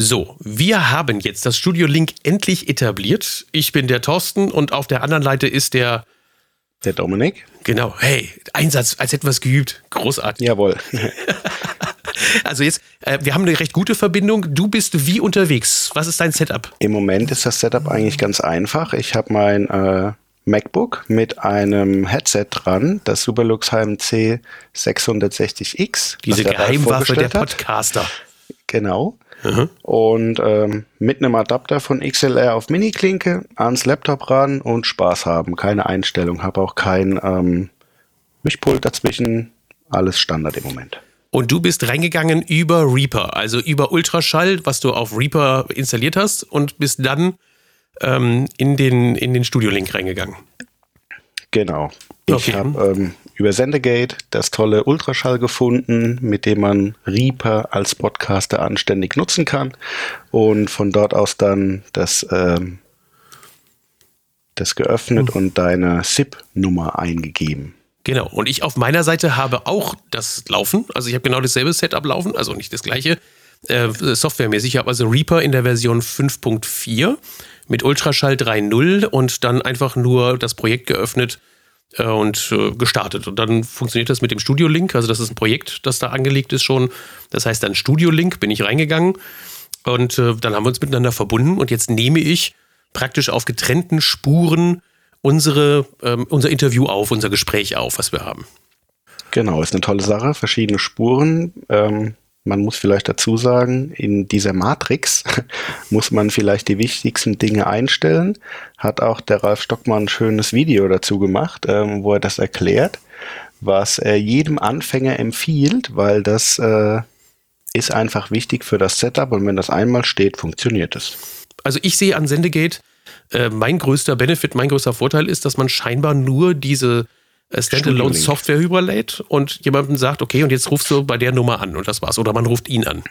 So, wir haben jetzt das Studio Link endlich etabliert. Ich bin der Thorsten und auf der anderen Seite ist der. Der Dominik. Genau. Hey, Einsatz, als etwas geübt. Großartig. Jawohl. also jetzt, äh, wir haben eine recht gute Verbindung. Du bist wie unterwegs? Was ist dein Setup? Im Moment ist das Setup eigentlich ganz einfach. Ich habe mein äh, MacBook mit einem Headset dran, das Superlux HMC 660X. Diese Geheimwaffe der Podcaster. Genau. Und ähm, mit einem Adapter von XLR auf Mini-Klinke ans Laptop ran und Spaß haben. Keine Einstellung, habe auch kein ähm, Mischpult dazwischen. Alles Standard im Moment. Und du bist reingegangen über Reaper, also über Ultraschall, was du auf Reaper installiert hast, und bist dann ähm, in den, in den Studio-Link reingegangen. Genau. Ich okay. habe ähm, über Sendegate das tolle Ultraschall gefunden, mit dem man Reaper als Podcaster anständig nutzen kann und von dort aus dann das, ähm, das geöffnet mhm. und deine SIP-Nummer eingegeben. Genau. Und ich auf meiner Seite habe auch das laufen. Also ich habe genau dasselbe Setup laufen, also nicht das gleiche äh, softwaremäßig. Ich habe also Reaper in der Version 5.4 mit Ultraschall 3.0 und dann einfach nur das Projekt geöffnet und äh, gestartet. Und dann funktioniert das mit dem Studio Link. Also das ist ein Projekt, das da angelegt ist schon. Das heißt dann Studio Link bin ich reingegangen und äh, dann haben wir uns miteinander verbunden und jetzt nehme ich praktisch auf getrennten Spuren unsere, ähm, unser Interview auf, unser Gespräch auf, was wir haben. Genau, ist eine tolle Sache. Verschiedene Spuren. Ähm, man muss vielleicht dazu sagen, in dieser Matrix muss man vielleicht die wichtigsten Dinge einstellen. Hat auch der Ralf Stockmann ein schönes Video dazu gemacht, ähm, wo er das erklärt, was er jedem Anfänger empfiehlt, weil das äh, ist einfach wichtig für das Setup und wenn das einmal steht, funktioniert es. Also ich sehe an Sendegate, äh, mein größter Benefit, mein größter Vorteil ist, dass man scheinbar nur diese Standalone Software überlädt und jemandem sagt, okay, und jetzt rufst du bei der Nummer an und das war's. Oder man ruft ihn an.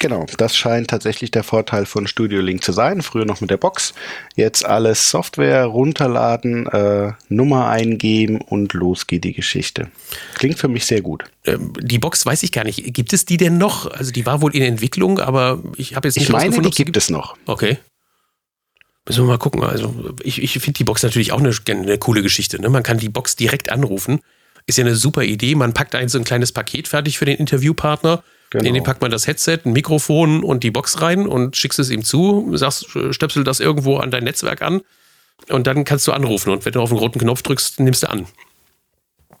Genau, das scheint tatsächlich der Vorteil von Studio Link zu sein. Früher noch mit der Box. Jetzt alles Software runterladen, äh, Nummer eingeben und los geht die Geschichte. Klingt für mich sehr gut. Ähm, die Box weiß ich gar nicht. Gibt es die denn noch? Also die war wohl in Entwicklung, aber ich habe jetzt nicht Ich meine, die gibt es noch. Okay. Müssen wir mal gucken. Also ich, ich finde die Box natürlich auch eine, eine coole Geschichte. Ne? Man kann die Box direkt anrufen. Ist ja eine super Idee. Man packt ein so ein kleines Paket fertig für den Interviewpartner. Genau. In den packt man das Headset, ein Mikrofon und die Box rein und schickst es ihm zu, sagst, stöpsel das irgendwo an dein Netzwerk an und dann kannst du anrufen. Und wenn du auf den roten Knopf drückst, nimmst du an.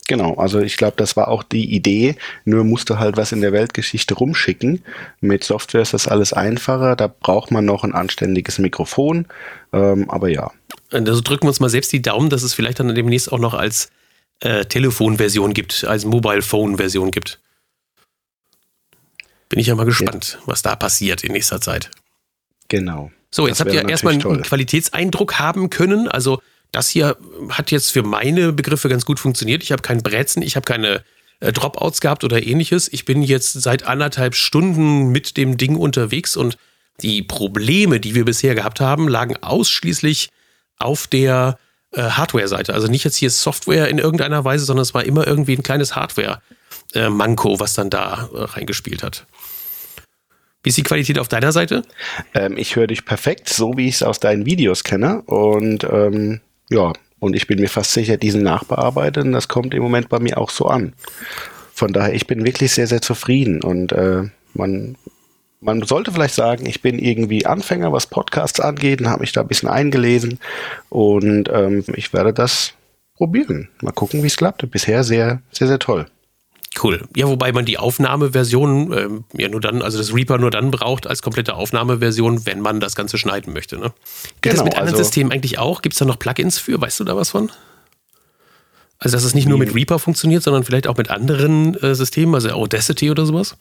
Genau, also ich glaube, das war auch die Idee, nur musst du halt was in der Weltgeschichte rumschicken. Mit Software ist das alles einfacher, da braucht man noch ein anständiges Mikrofon, ähm, aber ja. Also drücken wir uns mal selbst die Daumen, dass es vielleicht dann demnächst auch noch als äh, Telefonversion gibt, als Mobile Phone Version gibt. Bin ich ja mal gespannt, ja. was da passiert in nächster Zeit. Genau. So, jetzt habt ihr erstmal einen toll. Qualitätseindruck haben können, also das hier hat jetzt für meine Begriffe ganz gut funktioniert. Ich habe keinen Brezen, ich habe keine äh, Dropouts gehabt oder ähnliches. Ich bin jetzt seit anderthalb Stunden mit dem Ding unterwegs und die Probleme, die wir bisher gehabt haben, lagen ausschließlich auf der äh, Hardware-Seite. Also nicht jetzt hier Software in irgendeiner Weise, sondern es war immer irgendwie ein kleines Hardware-Manko, was dann da äh, reingespielt hat. Wie ist die Qualität auf deiner Seite? Ähm, ich höre dich perfekt, so wie ich es aus deinen Videos kenne. Und ähm, ja, und ich bin mir fast sicher, diesen nachbearbeiten, das kommt im Moment bei mir auch so an. Von daher, ich bin wirklich sehr, sehr zufrieden und äh, man, man sollte vielleicht sagen, ich bin irgendwie Anfänger, was Podcasts angeht, und habe mich da ein bisschen eingelesen und ähm, ich werde das probieren. Mal gucken, wie es klappt. Bisher sehr, sehr, sehr toll. Cool. Ja, wobei man die Aufnahmeversion ähm, ja nur dann, also das Reaper nur dann braucht als komplette Aufnahmeversion, wenn man das Ganze schneiden möchte. Ne? Geht genau, das mit anderen also, Systemen eigentlich auch? Gibt es da noch Plugins für? Weißt du da was von? Also, dass es nicht nur mit Reaper funktioniert, sondern vielleicht auch mit anderen äh, Systemen, also Audacity oder sowas?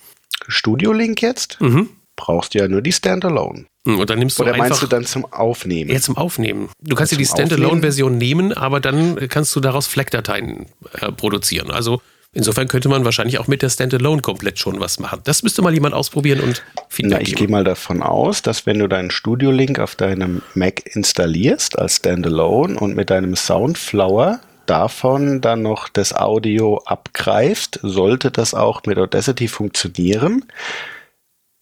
Studio Link jetzt? Mhm. Brauchst du ja nur die Standalone. Hm, und dann nimmst du Oder meinst du dann zum Aufnehmen? Ja, zum Aufnehmen. Du kannst ja, dir die Standalone-Version nehmen, aber dann kannst du daraus FLAC-Dateien äh, produzieren. Also Insofern könnte man wahrscheinlich auch mit der Standalone komplett schon was machen. Das müsste mal jemand ausprobieren und Feedback Na, Ich gehe mal davon aus, dass wenn du deinen Studio-Link auf deinem Mac installierst als Standalone und mit deinem Soundflower davon dann noch das Audio abgreifst, sollte das auch mit Audacity funktionieren.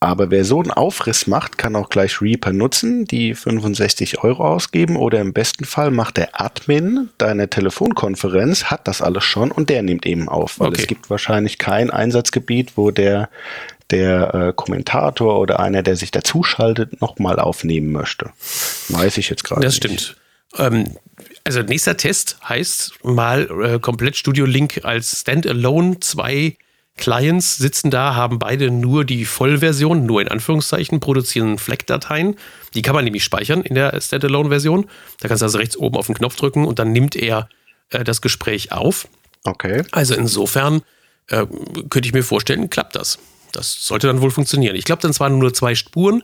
Aber wer so einen Aufriss macht, kann auch gleich Reaper nutzen, die 65 Euro ausgeben oder im besten Fall macht der Admin deiner Telefonkonferenz, hat das alles schon und der nimmt eben auf, weil Okay. es gibt wahrscheinlich kein Einsatzgebiet, wo der, der äh, Kommentator oder einer, der sich dazuschaltet, nochmal aufnehmen möchte. Weiß ich jetzt gerade Das nicht. stimmt. Ähm, also nächster Test heißt mal äh, komplett Studio Link als Standalone. Zwei Clients sitzen da, haben beide nur die Vollversion, nur in Anführungszeichen, produzieren FLAC-Dateien. Die kann man nämlich speichern in der Standalone-Version. Da kannst du also rechts oben auf den Knopf drücken und dann nimmt er äh, das Gespräch auf. Okay. Also insofern äh, könnte ich mir vorstellen, klappt das. Das sollte dann wohl funktionieren. Ich glaube, dann zwar nur zwei Spuren,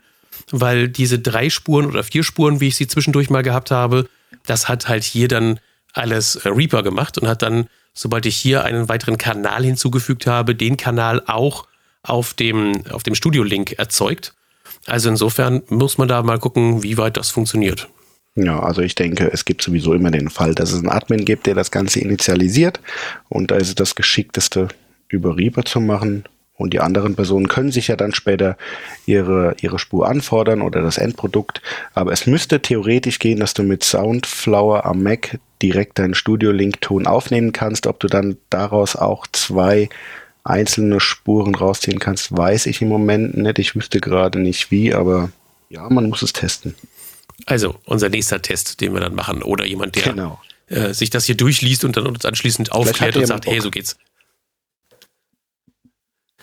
weil diese drei Spuren oder vier Spuren, wie ich sie zwischendurch mal gehabt habe, das hat halt hier dann alles äh, Reaper gemacht und hat dann, sobald ich hier einen weiteren Kanal hinzugefügt habe, den Kanal auch auf dem, auf dem Studio-Link erzeugt. Also insofern muss man da mal gucken, wie weit das funktioniert. Ja, also ich denke, es gibt sowieso immer den Fall, dass es einen Admin gibt, der das Ganze initialisiert und da ist es das Geschickteste, über Reaper zu machen. Und die anderen Personen können sich ja dann später ihre, ihre Spur anfordern oder das Endprodukt. Aber es müsste theoretisch gehen, dass du mit Soundflower am Mac direkt deinen Studio-Link-Ton aufnehmen kannst. Ob du dann daraus auch zwei einzelne Spuren rausziehen kannst, weiß ich im Moment nicht. Ich wüsste gerade nicht wie, aber ja, man muss es testen. Also unser nächster Test, den wir dann machen. Oder jemand, der Genau. äh, sich das hier durchliest und dann uns anschließend aufklärt und sagt, hey, Bock. so geht's.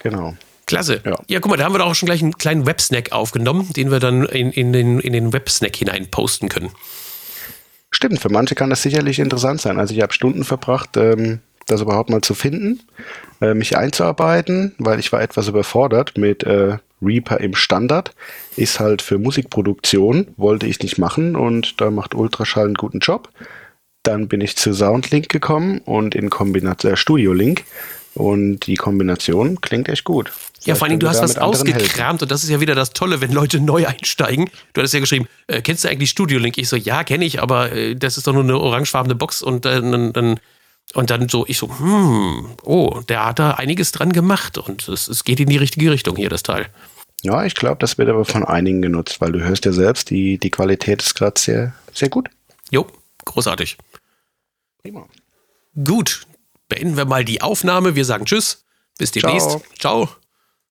Genau. Klasse. Ja. Ja. guck mal, da haben wir doch auch schon gleich einen kleinen Websnack aufgenommen, den wir dann in, in, den, in den Websnack hinein posten können. Stimmt, für manche kann das sicherlich interessant sein. Also ich habe Stunden verbracht, ähm, das überhaupt mal zu finden, äh, mich einzuarbeiten, weil ich war etwas überfordert mit äh, Reaper im Standard. Ist halt für Musikproduktion, wollte ich nicht machen und da macht Ultraschall einen guten Job. Dann bin ich zu Soundlink gekommen und in Kombination äh, Studio Link und die Kombination klingt echt gut. Ja, Vielleicht vor allem, du hast was anderen helfen. ausgekramt und das ist ja wieder das Tolle, wenn Leute neu einsteigen. Du hattest ja geschrieben, äh, kennst du eigentlich Studio Link? Ich so, ja, kenne ich, aber äh, das ist doch nur eine orangefarbene Box und äh, dann, dann und dann so, ich so, hm, oh, der hat da einiges dran gemacht und es, es geht in die richtige Richtung hier, das Teil. Ja, ich glaube, das wird aber von einigen genutzt, weil du hörst ja selbst, die, die Qualität ist gerade sehr, sehr gut. Jo, großartig. Prima. Gut, beenden wir mal die Aufnahme. Wir sagen Tschüss. Bis demnächst. Ciao. Ciao.